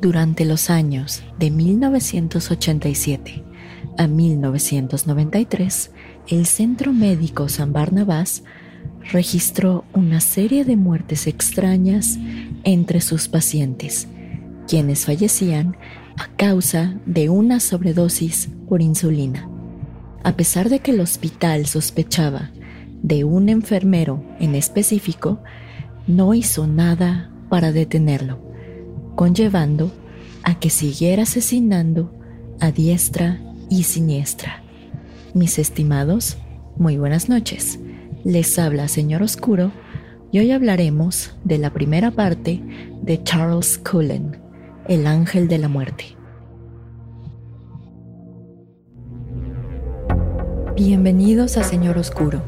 Durante los años de 1987 a 1993, el Centro Médico San Barnabás registró una serie de muertes extrañas entre sus pacientes, quienes fallecían a causa de una sobredosis por insulina. A pesar de que el hospital sospechaba de un enfermero en específico, no hizo nada para detenerlo, conllevando a que siguiera asesinando a diestra y siniestra. Mis estimados, muy buenas noches. Les habla Señor Oscuro y hoy hablaremos de la primera parte de Charles Cullen, el ángel de la muerte. Bienvenidos a Señor Oscuro,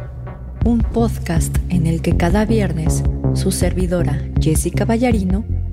un podcast en el que cada viernes su servidora Jessica Ballarino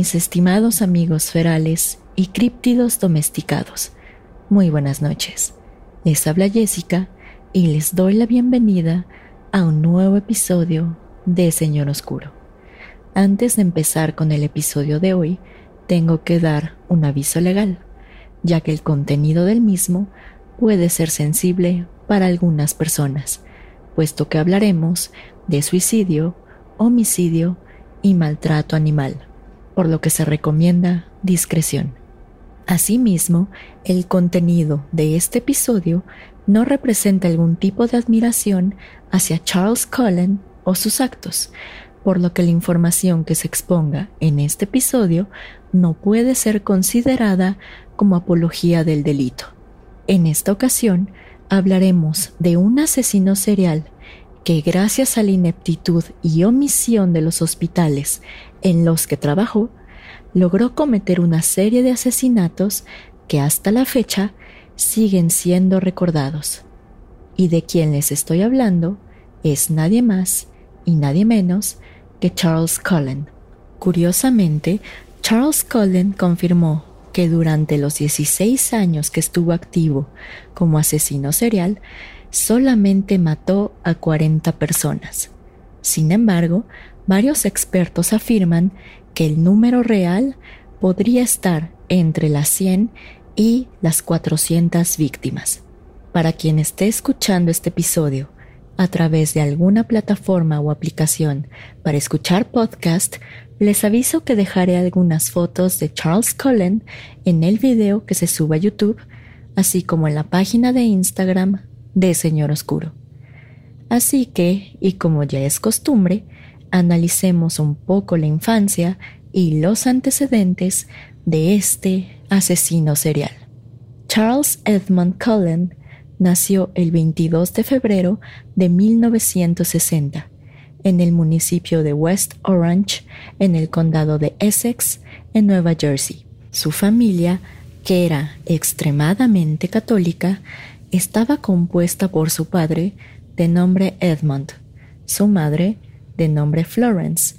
Mis estimados amigos ferales y críptidos domesticados. Muy buenas noches. Les habla Jessica y les doy la bienvenida a un nuevo episodio de Señor Oscuro. Antes de empezar con el episodio de hoy, tengo que dar un aviso legal, ya que el contenido del mismo puede ser sensible para algunas personas, puesto que hablaremos de suicidio, homicidio y maltrato animal por lo que se recomienda discreción. Asimismo, el contenido de este episodio no representa algún tipo de admiración hacia Charles Cullen o sus actos, por lo que la información que se exponga en este episodio no puede ser considerada como apología del delito. En esta ocasión hablaremos de un asesino serial que gracias a la ineptitud y omisión de los hospitales en los que trabajó, logró cometer una serie de asesinatos que hasta la fecha siguen siendo recordados. Y de quien les estoy hablando es nadie más y nadie menos que Charles Cullen. Curiosamente, Charles Cullen confirmó que durante los 16 años que estuvo activo como asesino serial, solamente mató a 40 personas. Sin embargo, varios expertos afirman que el número real podría estar entre las 100 y las 400 víctimas. Para quien esté escuchando este episodio a través de alguna plataforma o aplicación para escuchar podcast, les aviso que dejaré algunas fotos de Charles Cullen en el video que se suba a YouTube, así como en la página de Instagram de Señor Oscuro. Así que, y como ya es costumbre, analicemos un poco la infancia y los antecedentes de este asesino serial. Charles Edmund Cullen nació el 22 de febrero de 1960 en el municipio de West Orange, en el condado de Essex, en Nueva Jersey. Su familia, que era extremadamente católica, estaba compuesta por su padre, de nombre Edmund, su madre, de nombre Florence,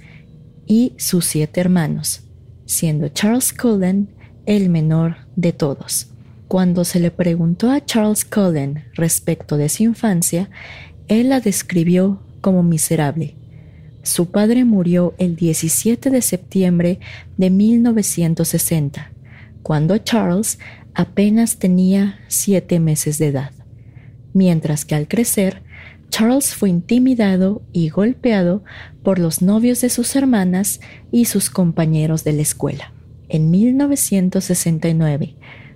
y sus siete hermanos, siendo Charles Cullen el menor de todos. Cuando se le preguntó a Charles Cullen respecto de su infancia, él la describió como miserable. Su padre murió el 17 de septiembre de 1960, cuando Charles apenas tenía siete meses de edad, mientras que al crecer Charles fue intimidado y golpeado por los novios de sus hermanas y sus compañeros de la escuela. En 1969,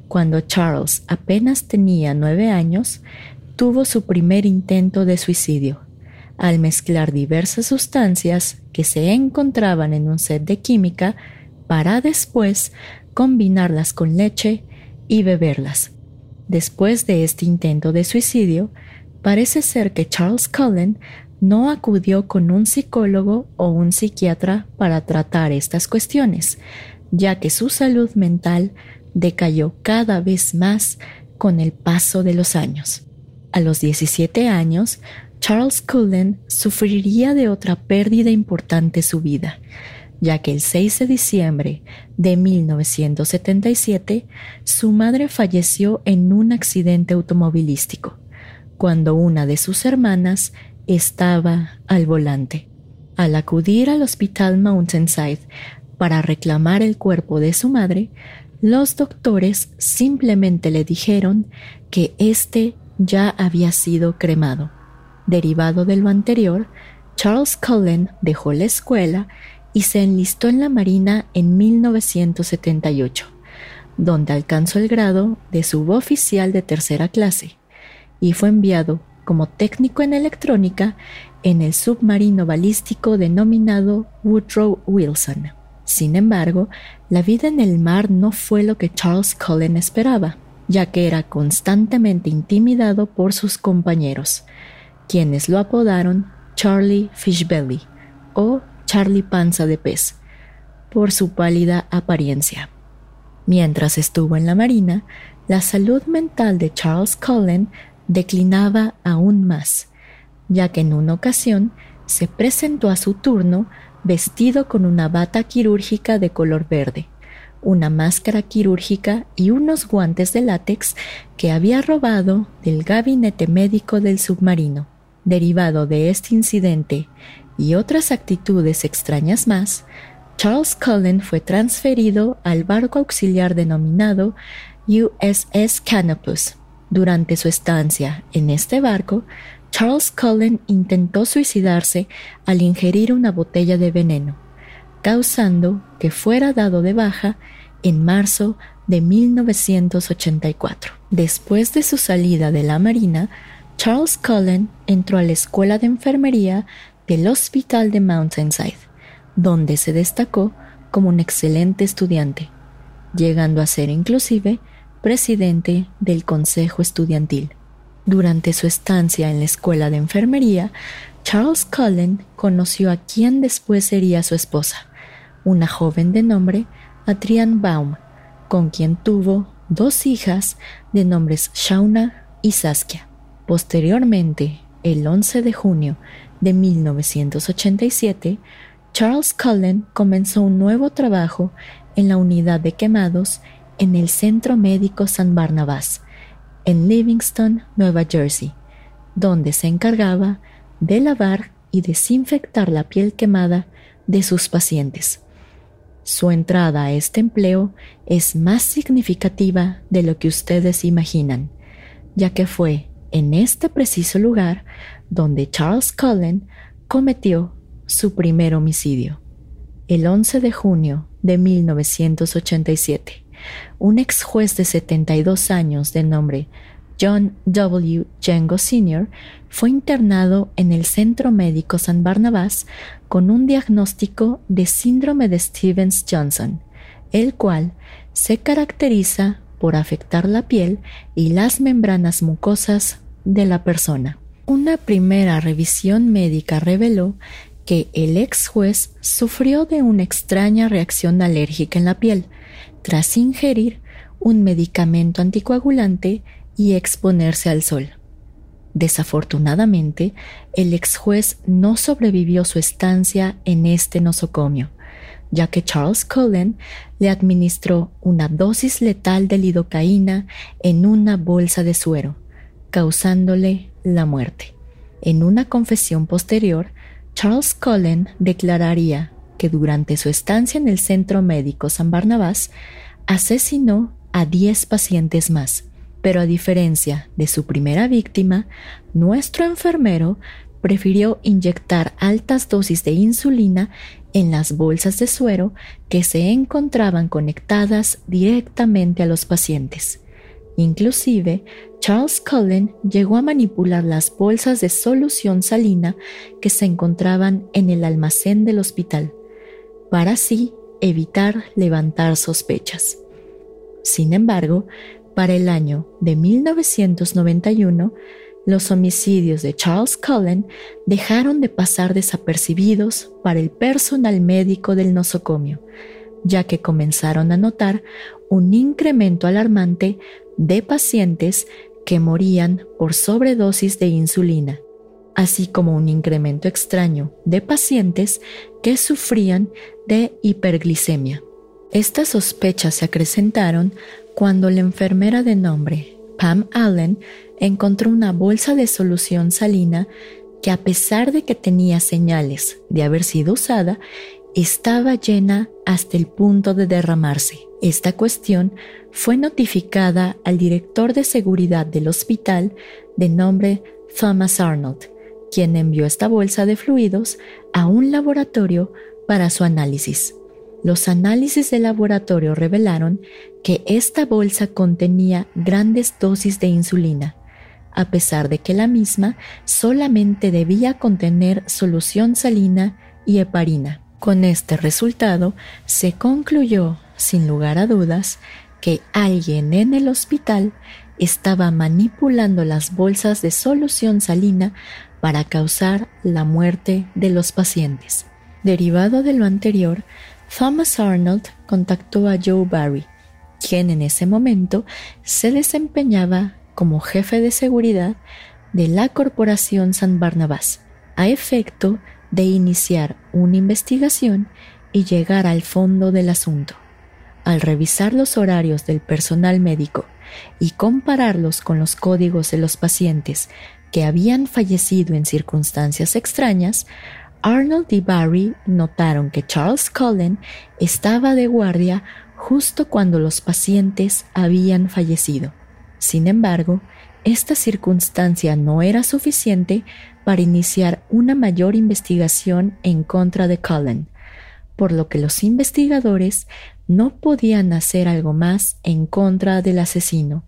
cuando Charles apenas tenía nueve años, tuvo su primer intento de suicidio, al mezclar diversas sustancias que se encontraban en un set de química para después combinarlas con leche y beberlas. Después de este intento de suicidio, Parece ser que Charles Cullen no acudió con un psicólogo o un psiquiatra para tratar estas cuestiones, ya que su salud mental decayó cada vez más con el paso de los años. A los 17 años, Charles Cullen sufriría de otra pérdida importante su vida, ya que el 6 de diciembre de 1977 su madre falleció en un accidente automovilístico, cuando una de sus hermanas estaba al volante. Al acudir al hospital Mountainside para reclamar el cuerpo de su madre, los doctores simplemente le dijeron que éste ya había sido cremado. Derivado de lo anterior, Charles Cullen dejó la escuela y se enlistó en la Marina en 1978, donde alcanzó el grado de suboficial de tercera clase y fue enviado como técnico en electrónica en el submarino balístico denominado Woodrow Wilson. Sin embargo, la vida en el mar no fue lo que Charles Cullen esperaba, ya que era constantemente intimidado por sus compañeros, quienes lo apodaron Charlie Fishbelly o Charlie Panza de Pez, por su pálida apariencia. Mientras estuvo en la Marina, la salud mental de Charles Cullen declinaba aún más, ya que en una ocasión se presentó a su turno vestido con una bata quirúrgica de color verde, una máscara quirúrgica y unos guantes de látex que había robado del gabinete médico del submarino. Derivado de este incidente y otras actitudes extrañas más, Charles Cullen fue transferido al barco auxiliar denominado USS Canopus. Durante su estancia en este barco, Charles Cullen intentó suicidarse al ingerir una botella de veneno, causando que fuera dado de baja en marzo de 1984. Después de su salida de la Marina, Charles Cullen entró a la escuela de enfermería del Hospital de Mountainside, donde se destacó como un excelente estudiante, llegando a ser inclusive presidente del Consejo Estudiantil. Durante su estancia en la escuela de enfermería, Charles Cullen conoció a quien después sería su esposa, una joven de nombre Adrienne Baum, con quien tuvo dos hijas de nombres Shauna y Saskia. Posteriormente, el 11 de junio de 1987, Charles Cullen comenzó un nuevo trabajo en la unidad de quemados en el Centro Médico San Barnabas, en Livingston, Nueva Jersey, donde se encargaba de lavar y desinfectar la piel quemada de sus pacientes. Su entrada a este empleo es más significativa de lo que ustedes imaginan, ya que fue en este preciso lugar donde Charles Cullen cometió su primer homicidio. El 11 de junio de 1987, un ex juez de 72 años de nombre John W. Jengo Sr. fue internado en el Centro Médico San Barnabas con un diagnóstico de síndrome de Stevens-Johnson, el cual se caracteriza por afectar la piel y las membranas mucosas de la persona. Una primera revisión médica reveló que el ex juez sufrió de una extraña reacción alérgica en la piel, tras ingerir un medicamento anticoagulante y exponerse al sol. Desafortunadamente, el ex juez no sobrevivió su estancia en este nosocomio, ya que Charles Cullen le administró una dosis letal de lidocaína en una bolsa de suero, causándole la muerte. En una confesión posterior, Charles Cullen declararía durante su estancia en el Centro Médico San Barnabás asesinó a 10 pacientes más, pero a diferencia de su primera víctima, nuestro enfermero prefirió inyectar altas dosis de insulina en las bolsas de suero que se encontraban conectadas directamente a los pacientes. Inclusive, Charles Cullen llegó a manipular las bolsas de solución salina que se encontraban en el almacén del hospital, para así evitar levantar sospechas. Sin embargo, para el año de 1991, los homicidios de Charles Cullen dejaron de pasar desapercibidos para el personal médico del nosocomio, ya que comenzaron a notar un incremento alarmante de pacientes que morían por sobredosis de insulina, así como un incremento extraño de pacientes que sufrían de hiperglicemia. Estas sospechas se acrecentaron cuando la enfermera de nombre Pam Allen encontró una bolsa de solución salina que a pesar de que tenía señales de haber sido usada, estaba llena hasta el punto de derramarse. Esta cuestión fue notificada al director de seguridad del hospital de nombre Thomas Arnold, quien envió esta bolsa de fluidos a un laboratorio para su análisis. Los análisis de laboratorio revelaron que esta bolsa contenía grandes dosis de insulina, a pesar de que la misma solamente debía contener solución salina y heparina. Con este resultado se concluyó, sin lugar a dudas, que alguien en el hospital estaba manipulando las bolsas de solución salina para causar la muerte de los pacientes. Derivado de lo anterior, Thomas Arnold contactó a Joe Barry, quien en ese momento se desempeñaba como jefe de seguridad de la Corporación San Barnabás, a efecto de iniciar una investigación y llegar al fondo del asunto. Al revisar los horarios del personal médico y compararlos con los códigos de los pacientes que habían fallecido en circunstancias extrañas, Arnold y Barry notaron que Charles Cullen estaba de guardia justo cuando los pacientes habían fallecido. Sin embargo, esta circunstancia no era suficiente para iniciar una mayor investigación en contra de Cullen, por lo que los investigadores no podían hacer algo más en contra del asesino,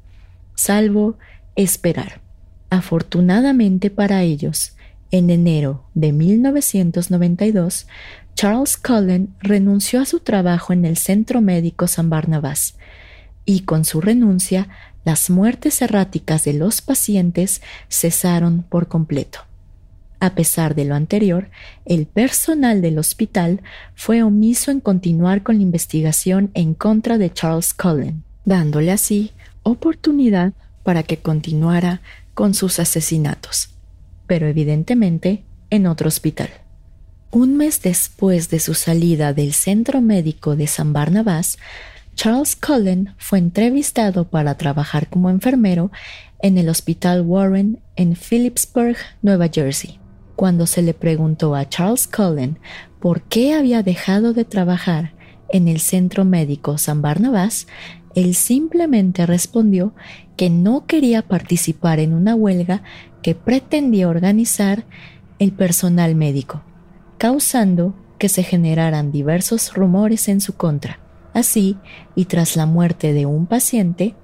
salvo esperar. Afortunadamente para ellos, en enero de 1992, Charles Cullen renunció a su trabajo en el Centro Médico San Barnabás y con su renuncia las muertes erráticas de los pacientes cesaron por completo. A pesar de lo anterior, el personal del hospital fue omiso en continuar con la investigación en contra de Charles Cullen, dándole así oportunidad para que continuara con sus asesinatos, pero evidentemente en otro hospital. Un mes después de su salida del centro médico de San Barnabás, Charles Cullen fue entrevistado para trabajar como enfermero en el Hospital Warren en Phillipsburg, Nueva Jersey. Cuando se le preguntó a Charles Cullen por qué había dejado de trabajar en el Centro Médico San Barnabas, él simplemente respondió que no quería participar en una huelga que pretendía organizar el personal médico, causando que se generaran diversos rumores en su contra. Así, y tras la muerte de un paciente,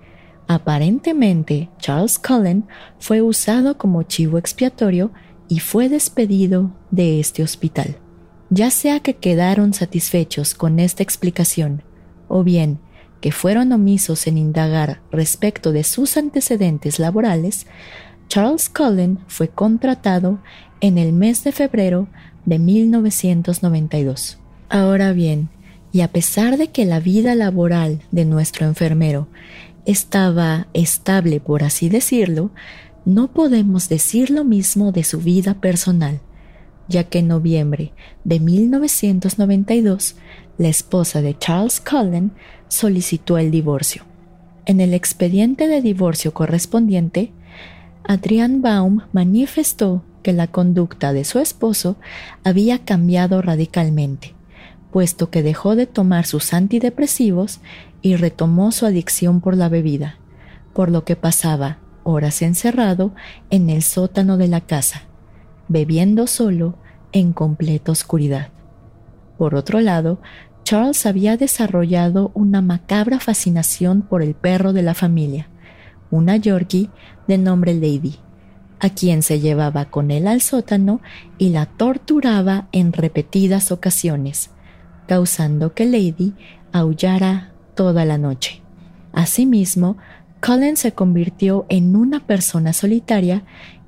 aparentemente Charles Cullen fue usado como chivo expiatorio y fue despedido de este hospital. Ya sea que quedaron satisfechos con esta explicación, o bien que fueron omisos en indagar respecto de sus antecedentes laborales, Charles Cullen fue contratado en el mes de febrero de 1992. Ahora bien, y a pesar de que la vida laboral de nuestro enfermero estaba estable, por así decirlo, no podemos decir lo mismo de su vida personal, ya que en noviembre de 1992 la esposa de Charles Cullen solicitó el divorcio. En el expediente de divorcio correspondiente, Adrian Baum manifestó que la conducta de su esposo había cambiado radicalmente puesto que dejó de tomar sus antidepresivos y retomó su adicción por la bebida, por lo que pasaba horas encerrado en el sótano de la casa, bebiendo solo en completa oscuridad. Por otro lado, Charles había desarrollado una macabra fascinación por el perro de la familia, una Yorkie de nombre Lady, a quien se llevaba con él al sótano y la torturaba en repetidas ocasiones, causando que Lady aullara toda la noche. Asimismo, Colin se convirtió en una persona solitaria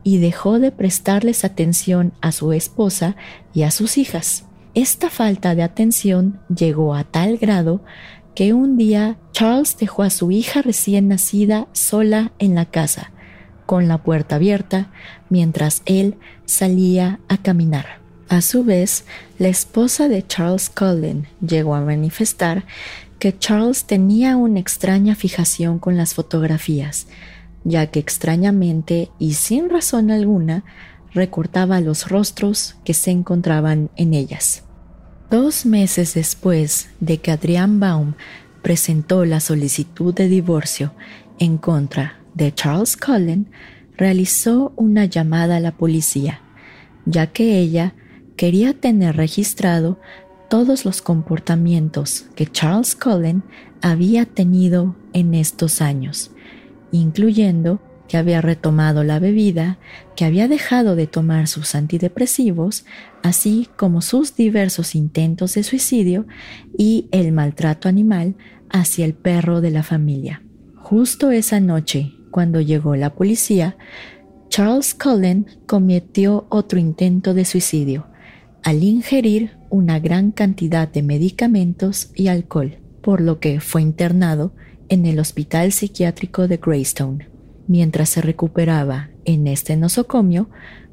y dejó de prestarles atención a su esposa y a sus hijas. Esta falta de atención llegó a tal grado que un día Charles dejó a su hija recién nacida sola en la casa, con la puerta abierta, mientras él salía a caminar. A su vez, la esposa de Charles Cullen llegó a manifestar que Charles tenía una extraña fijación con las fotografías, ya que extrañamente y sin razón alguna recortaba los rostros que se encontraban en ellas. Dos meses después de que Adrian Baum presentó la solicitud de divorcio en contra de Charles Cullen, realizó una llamada a la policía, ya que ella quería tener registrado todos los comportamientos que Charles Cullen había tenido en estos años, incluyendo que había retomado la bebida, que había dejado de tomar sus antidepresivos, así como sus diversos intentos de suicidio y el maltrato animal hacia el perro de la familia. Justo esa noche, cuando llegó la policía, Charles Cullen cometió otro intento de suicidio al ingerir una gran cantidad de medicamentos y alcohol, por lo que fue internado en el Hospital Psiquiátrico de Greystone. Mientras se recuperaba en este nosocomio,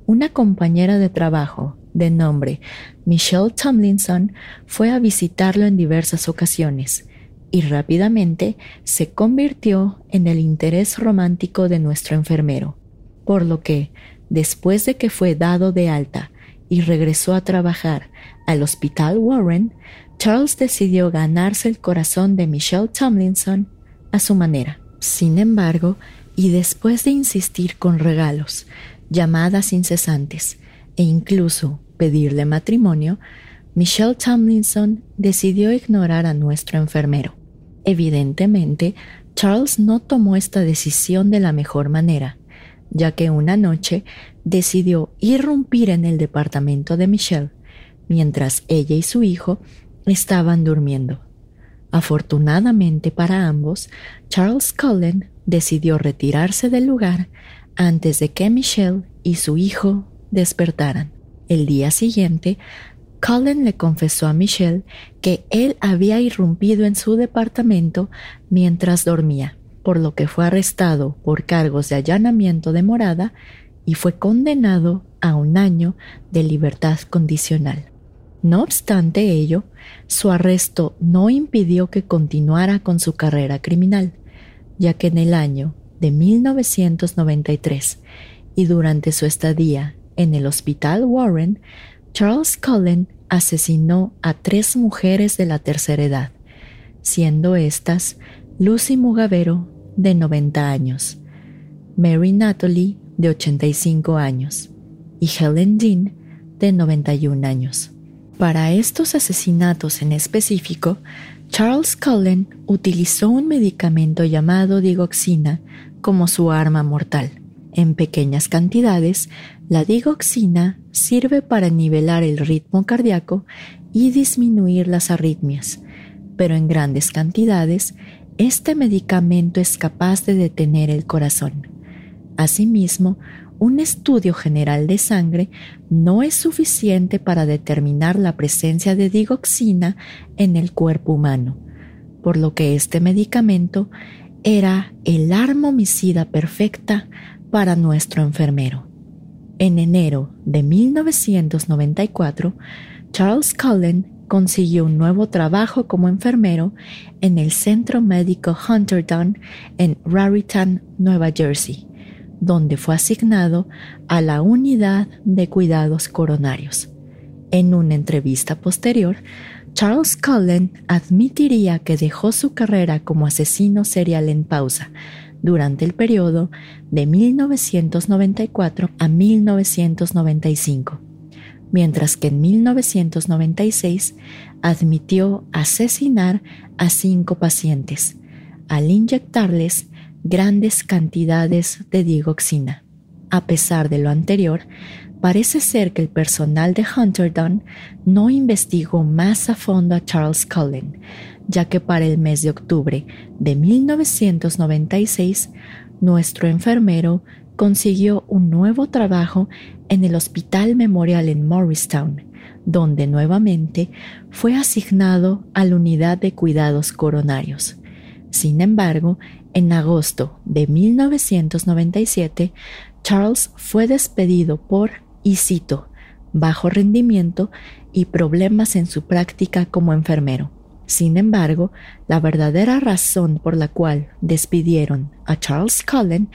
una compañera de trabajo de nombre Michelle Tomlinson fue a visitarlo en diversas ocasiones y rápidamente se convirtió en el interés romántico de nuestro enfermero, por lo que, después de que fue dado de alta y regresó a trabajar al Hospital Warren, Charles decidió ganarse el corazón de Michelle Tomlinson a su manera. Sin embargo, y después de insistir con regalos, llamadas incesantes e incluso pedirle matrimonio, Michelle Tomlinson decidió ignorar a nuestro enfermero. Evidentemente, Charles no tomó esta decisión de la mejor manera, ya que una noche decidió irrumpir en el departamento de Michelle mientras ella y su hijo estaban durmiendo. Afortunadamente para ambos, Charles Cullen decidió retirarse del lugar antes de que Michelle y su hijo despertaran. El día siguiente, Cullen le confesó a Michelle que él había irrumpido en su departamento mientras dormía, por lo que fue arrestado por cargos de allanamiento de morada y fue condenado a un año de libertad condicional. No obstante ello, su arresto no impidió que continuara con su carrera criminal, ya que en el año de 1993 y durante su estadía en el Hospital Warren, Charles Cullen asesinó a tres mujeres de la tercera edad, siendo estas Lucy Mugavero, de 90 años, Mary Natalie, de 85 años, y Helen Dean, de 91 años. Para estos asesinatos en específico, Charles Cullen utilizó un medicamento llamado digoxina como su arma mortal. En pequeñas cantidades, la digoxina sirve para nivelar el ritmo cardíaco y disminuir las arritmias, pero en grandes cantidades, este medicamento es capaz de detener el corazón. Asimismo, un estudio general de sangre no es suficiente para determinar la presencia de digoxina en el cuerpo humano, por lo que este medicamento era el arma homicida perfecta para nuestro enfermero. En enero de 1994, Charles Cullen consiguió un nuevo trabajo como enfermero en el Centro Médico Hunterdon en Raritan, Nueva Jersey donde fue asignado a la unidad de cuidados coronarios. En una entrevista posterior, Charles Cullen admitiría que dejó su carrera como asesino serial en pausa durante el periodo de 1994 a 1995, mientras que en 1996 admitió asesinar a cinco pacientes al inyectarles grandes cantidades de digoxina. A pesar de lo anterior, parece ser que el personal de Hunterdon no investigó más a fondo a Charles Cullen, ya que para el mes de octubre de 1996, nuestro enfermero consiguió un nuevo trabajo en el Hospital Memorial en Morristown, donde nuevamente fue asignado a la unidad de cuidados coronarios. Sin embargo, en agosto de 1997, Charles fue despedido por, y cito, bajo rendimiento y problemas en su práctica como enfermero. Sin embargo, la verdadera razón por la cual despidieron a Charles Cullen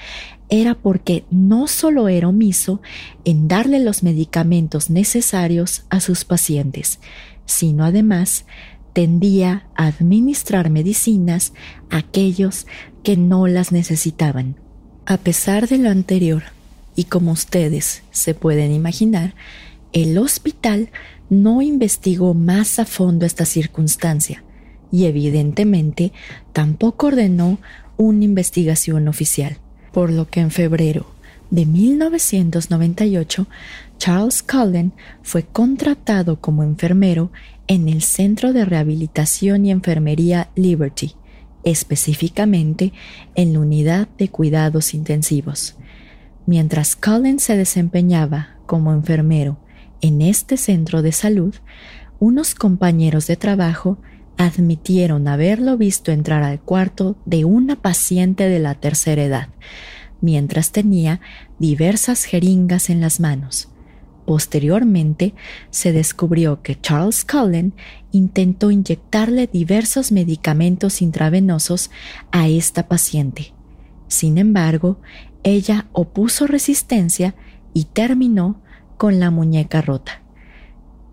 era porque no solo era omiso en darle los medicamentos necesarios a sus pacientes, sino además tendía a administrar medicinas a aquellos que no las necesitaban. A pesar de lo anterior, y como ustedes se pueden imaginar, el hospital no investigó más a fondo esta circunstancia y evidentemente tampoco ordenó una investigación oficial, por lo que en febrero de 1998 Charles Cullen fue contratado como enfermero en el Centro de Rehabilitación y Enfermería Liberty, específicamente en la unidad de cuidados intensivos. Mientras Cullen se desempeñaba como enfermero en este centro de salud, unos compañeros de trabajo admitieron haberlo visto entrar al cuarto de una paciente de la tercera edad, mientras tenía diversas jeringas en las manos. Posteriormente, se descubrió que Charles Cullen intentó inyectarle diversos medicamentos intravenosos a esta paciente. Sin embargo, ella opuso resistencia y terminó con la muñeca rota.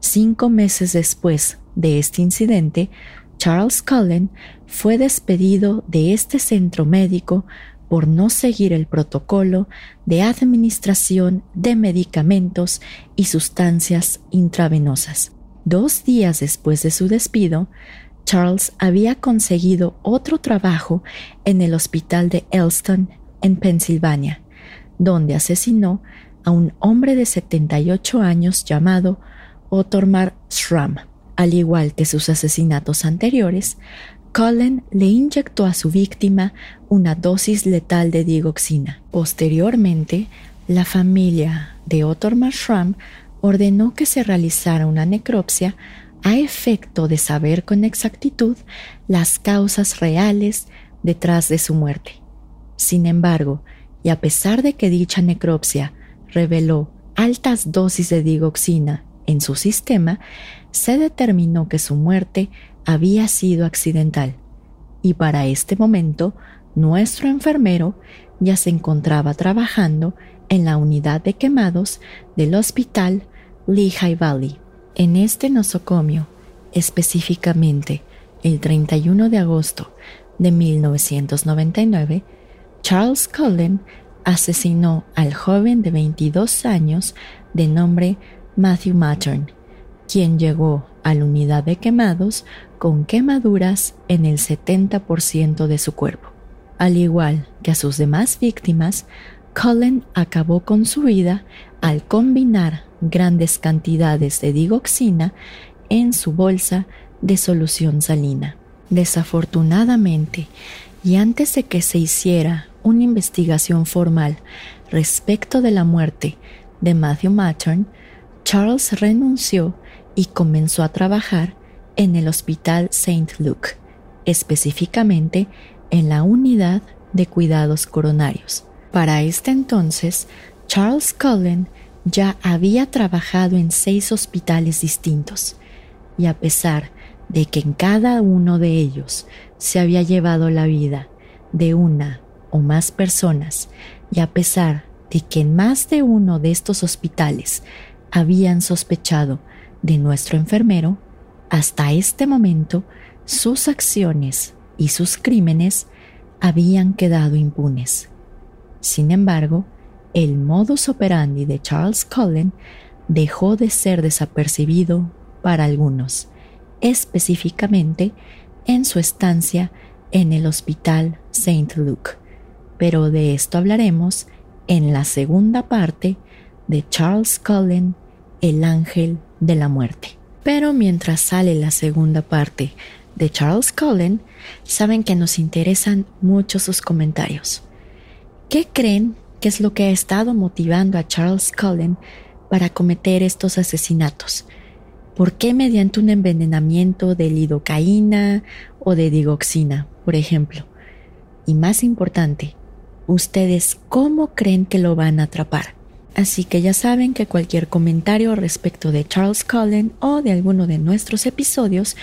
Cinco meses después de este incidente, Charles Cullen fue despedido de este centro médico por no seguir el protocolo de administración de medicamentos y sustancias intravenosas. Dos días después de su despido, Charles había conseguido otro trabajo en el hospital de Elston, en Pensilvania, donde asesinó a un hombre de 78 años llamado Otormar Schramm. Al igual que sus asesinatos anteriores, Cullen le inyectó a su víctima una dosis letal de digoxina. Posteriormente, la familia de Otormar Schramm ordenó que se realizara una necropsia a efecto de saber con exactitud las causas reales detrás de su muerte. Sin embargo, y a pesar de que dicha necropsia reveló altas dosis de digoxina en su sistema, se determinó que su muerte había sido accidental. Y para este momento, nuestro enfermero ya se encontraba trabajando en la unidad de quemados del hospital Lehigh Valley. En este nosocomio, específicamente el 31 de agosto de 1999, Charles Cullen asesinó al joven de 22 años de nombre Matthew Mattern, quien llegó a la unidad de quemados con quemaduras en el 70% de su cuerpo. Al igual que a sus demás víctimas, Cullen acabó con su vida al combinar grandes cantidades de digoxina en su bolsa de solución salina. Desafortunadamente, y antes de que se hiciera una investigación formal respecto de la muerte de Matthew Mattern, Charles renunció y comenzó a trabajar en el Hospital St. Luke, específicamente en la unidad de cuidados coronarios. Para este entonces, Charles Cullen ya había trabajado en seis hospitales distintos, y a pesar de que en cada uno de ellos se había llevado la vida de una o más personas, y a pesar de que en más de uno de estos hospitales habían sospechado de nuestro enfermero, hasta este momento sus acciones y sus crímenes habían quedado impunes. Sin embargo, el modus operandi de Charles Cullen dejó de ser desapercibido para algunos, específicamente en su estancia en el Hospital St. Luke pero de esto hablaremos en la segunda parte de Charles Cullen, El Ángel de la Muerte. Pero mientras sale la segunda parte de Charles Cullen, saben que nos interesan mucho sus comentarios. ¿Qué creen que es lo que ha estado motivando a Charles Cullen para cometer estos asesinatos? ¿Por qué mediante un envenenamiento de lidocaína o de digoxina, por ejemplo? Y más importante, ¿ustedes cómo creen que lo van a atrapar? Así que ya saben que cualquier comentario respecto de Charles Cullen o de alguno de nuestros episodios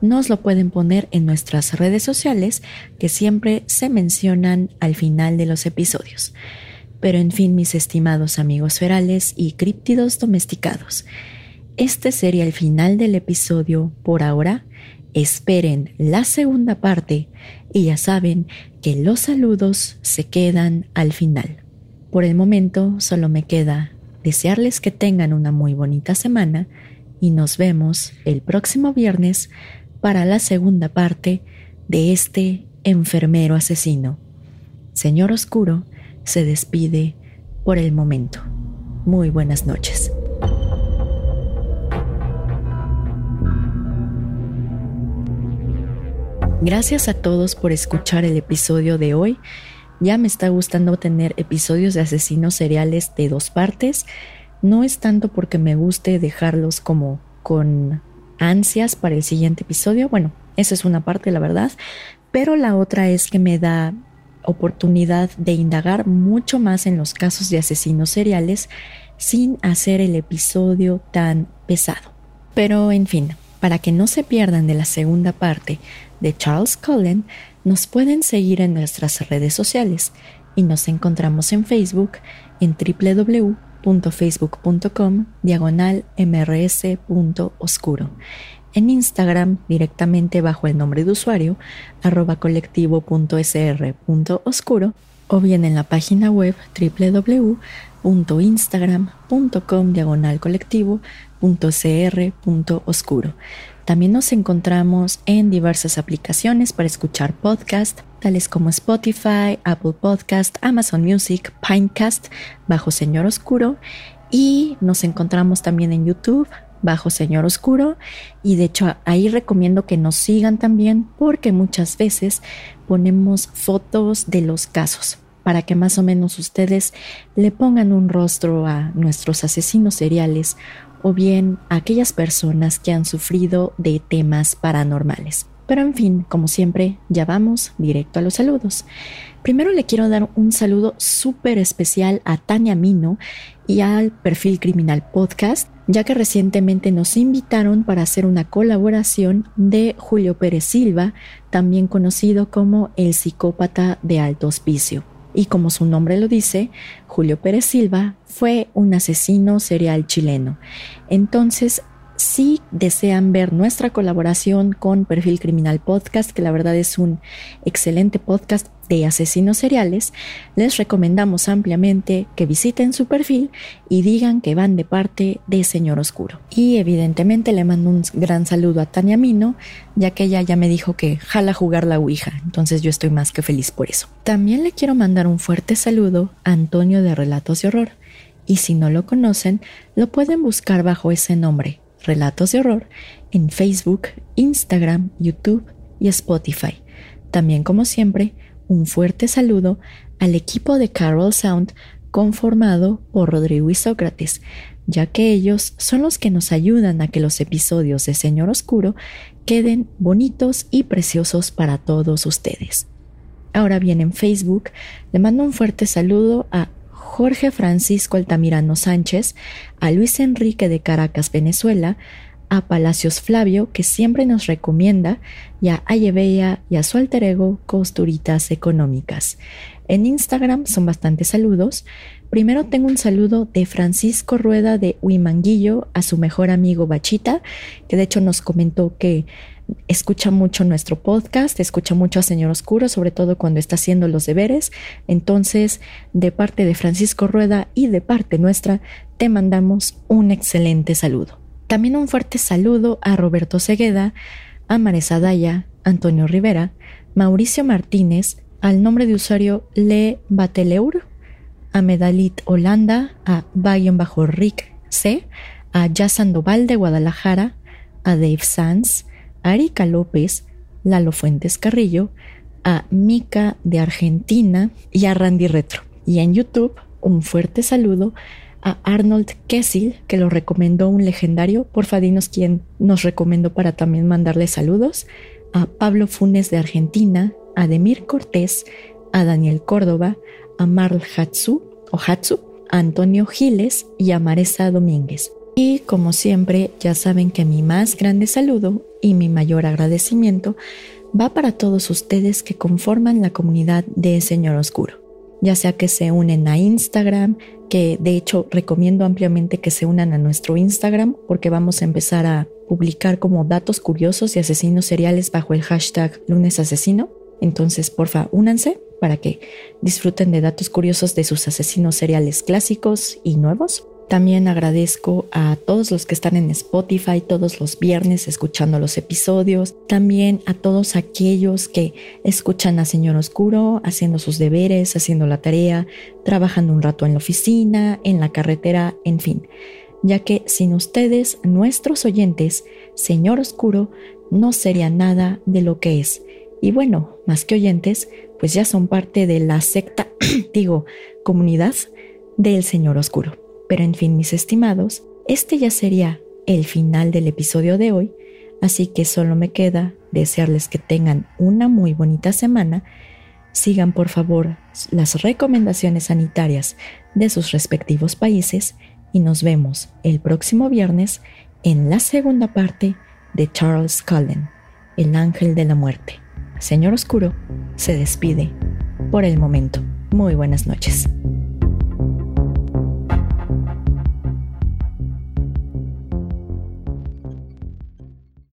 nos lo pueden poner en nuestras redes sociales que siempre se mencionan al final de los episodios. Pero en fin, mis estimados amigos ferales y críptidos domesticados, este sería el final del episodio por ahora. Esperen la segunda parte y ya saben que los saludos se quedan al final. Por el momento solo me queda desearles que tengan una muy bonita semana y nos vemos el próximo viernes para la segunda parte de este enfermero asesino. Señor Oscuro se despide por el momento. Muy buenas noches. Gracias a todos por escuchar el episodio de hoy ya me está gustando tener episodios de asesinos seriales de dos partes. No es tanto porque me guste dejarlos como con ansias para el siguiente episodio. Bueno, esa es una parte, la verdad. Pero la otra es que me da oportunidad de indagar mucho más en los casos de asesinos seriales sin hacer el episodio tan pesado. Pero en fin, para que no se pierdan de la segunda parte de Charles Cullen, nos pueden seguir en nuestras redes sociales y nos encontramos en Facebook en www.facebook.com diagonal mrs.oscuro. En Instagram directamente bajo el nombre de usuario arroba colectivo.sr.oscuro o bien en la página web www.instagram.com diagonal colectivo.cr.oscuro. También nos encontramos en diversas aplicaciones para escuchar podcast, tales como Spotify, Apple Podcast, Amazon Music, Pinecast, bajo Señor Oscuro, y nos encontramos también en YouTube bajo Señor Oscuro y de hecho ahí recomiendo que nos sigan también porque muchas veces ponemos fotos de los casos para que más o menos ustedes le pongan un rostro a nuestros asesinos seriales o bien a aquellas personas que han sufrido de temas paranormales. Pero en fin, como siempre, ya vamos directo a los saludos. Primero le quiero dar un saludo súper especial a Tania Mino y al Perfil Criminal Podcast, ya que recientemente nos invitaron para hacer una colaboración de Julio Pérez Silva, también conocido como el psicópata de alto hospicio. Y como su nombre lo dice, Julio Pérez Silva fue un asesino serial chileno. Entonces, si desean ver nuestra colaboración con Perfil Criminal Podcast, que la verdad es un excelente podcast de asesinos seriales, les recomendamos ampliamente que visiten su perfil y digan que van de parte de Señor Oscuro. Y evidentemente le mando un gran saludo a Tania Mino, ya que ella ya me dijo que jala jugar la Ouija, entonces yo estoy más que feliz por eso. También le quiero mandar un fuerte saludo a Antonio de Relatos de Horror, y si no lo conocen, lo pueden buscar bajo ese nombre, Relatos de Horror, en Facebook, Instagram, YouTube y Spotify. También, como siempre, un fuerte saludo al equipo de Carol Sound conformado por Rodrigo y Sócrates, ya que ellos son los que nos ayudan a que los episodios de Señor Oscuro queden bonitos y preciosos para todos ustedes. Ahora bien, en Facebook le mando un fuerte saludo a Jorge Francisco Altamirano Sánchez, a Luis Enrique de Caracas, Venezuela, a Palacios Flavio, que siempre nos recomienda, y a Ayebea y a su alter ego Costuritas Económicas. En Instagram son bastantes saludos. Primero tengo un saludo de Francisco Rueda de Huimanguillo a su mejor amigo Bachita, que de hecho nos comentó que escucha mucho nuestro podcast, escucha mucho a Señor Oscuro, sobre todo cuando está haciendo los deberes. Entonces, de parte de Francisco Rueda y de parte nuestra, te mandamos un excelente saludo. También un fuerte saludo a Roberto Segueda, a Maresa Daya, Antonio Rivera, Mauricio Martínez, al nombre de usuario Le Bateleur, a Medalit Holanda, a Bayon Bajo Rick C, a Jazz Sandoval de Guadalajara, a Dave Sanz, a Erika López, Lalo Fuentes Carrillo, a Mika de Argentina y a Randy Retro. Y en YouTube, un fuerte saludo a Arnold Kessel, que lo recomendó un legendario, porfa dinos quién nos recomendó para también mandarle saludos, a Pablo Funes de Argentina, a Demir Cortés, a Daniel Córdoba, a Marl Hatsu o Hatsu, a Antonio Giles y a Maresa Domínguez. Y como siempre, ya saben que mi más grande saludo y mi mayor agradecimiento va para todos ustedes que conforman la comunidad de Señor Oscuro, ya sea que se unen a Instagram, que de hecho recomiendo ampliamente que se unan a nuestro Instagram porque vamos a empezar a publicar como datos curiosos y asesinos seriales bajo el hashtag lunes asesino. Entonces, porfa, únanse para que disfruten de datos curiosos de sus asesinos seriales clásicos y nuevos. También agradezco a todos los que están en Spotify todos los viernes escuchando los episodios. También a todos aquellos que escuchan a Señor Oscuro haciendo sus deberes, haciendo la tarea, trabajando un rato en la oficina, en la carretera, en fin. Ya que sin ustedes, nuestros oyentes, Señor Oscuro no sería nada de lo que es. Y bueno, más que oyentes, pues ya son parte de la secta, digo, comunidad del Señor Oscuro. Pero en fin, mis estimados, este ya sería el final del episodio de hoy, así que solo me queda desearles que tengan una muy bonita semana. Sigan por favor las recomendaciones sanitarias de sus respectivos países y nos vemos el próximo viernes en la segunda parte de Charles Cullen, el ángel de la muerte. Señor Oscuro se despide por el momento. Muy buenas noches.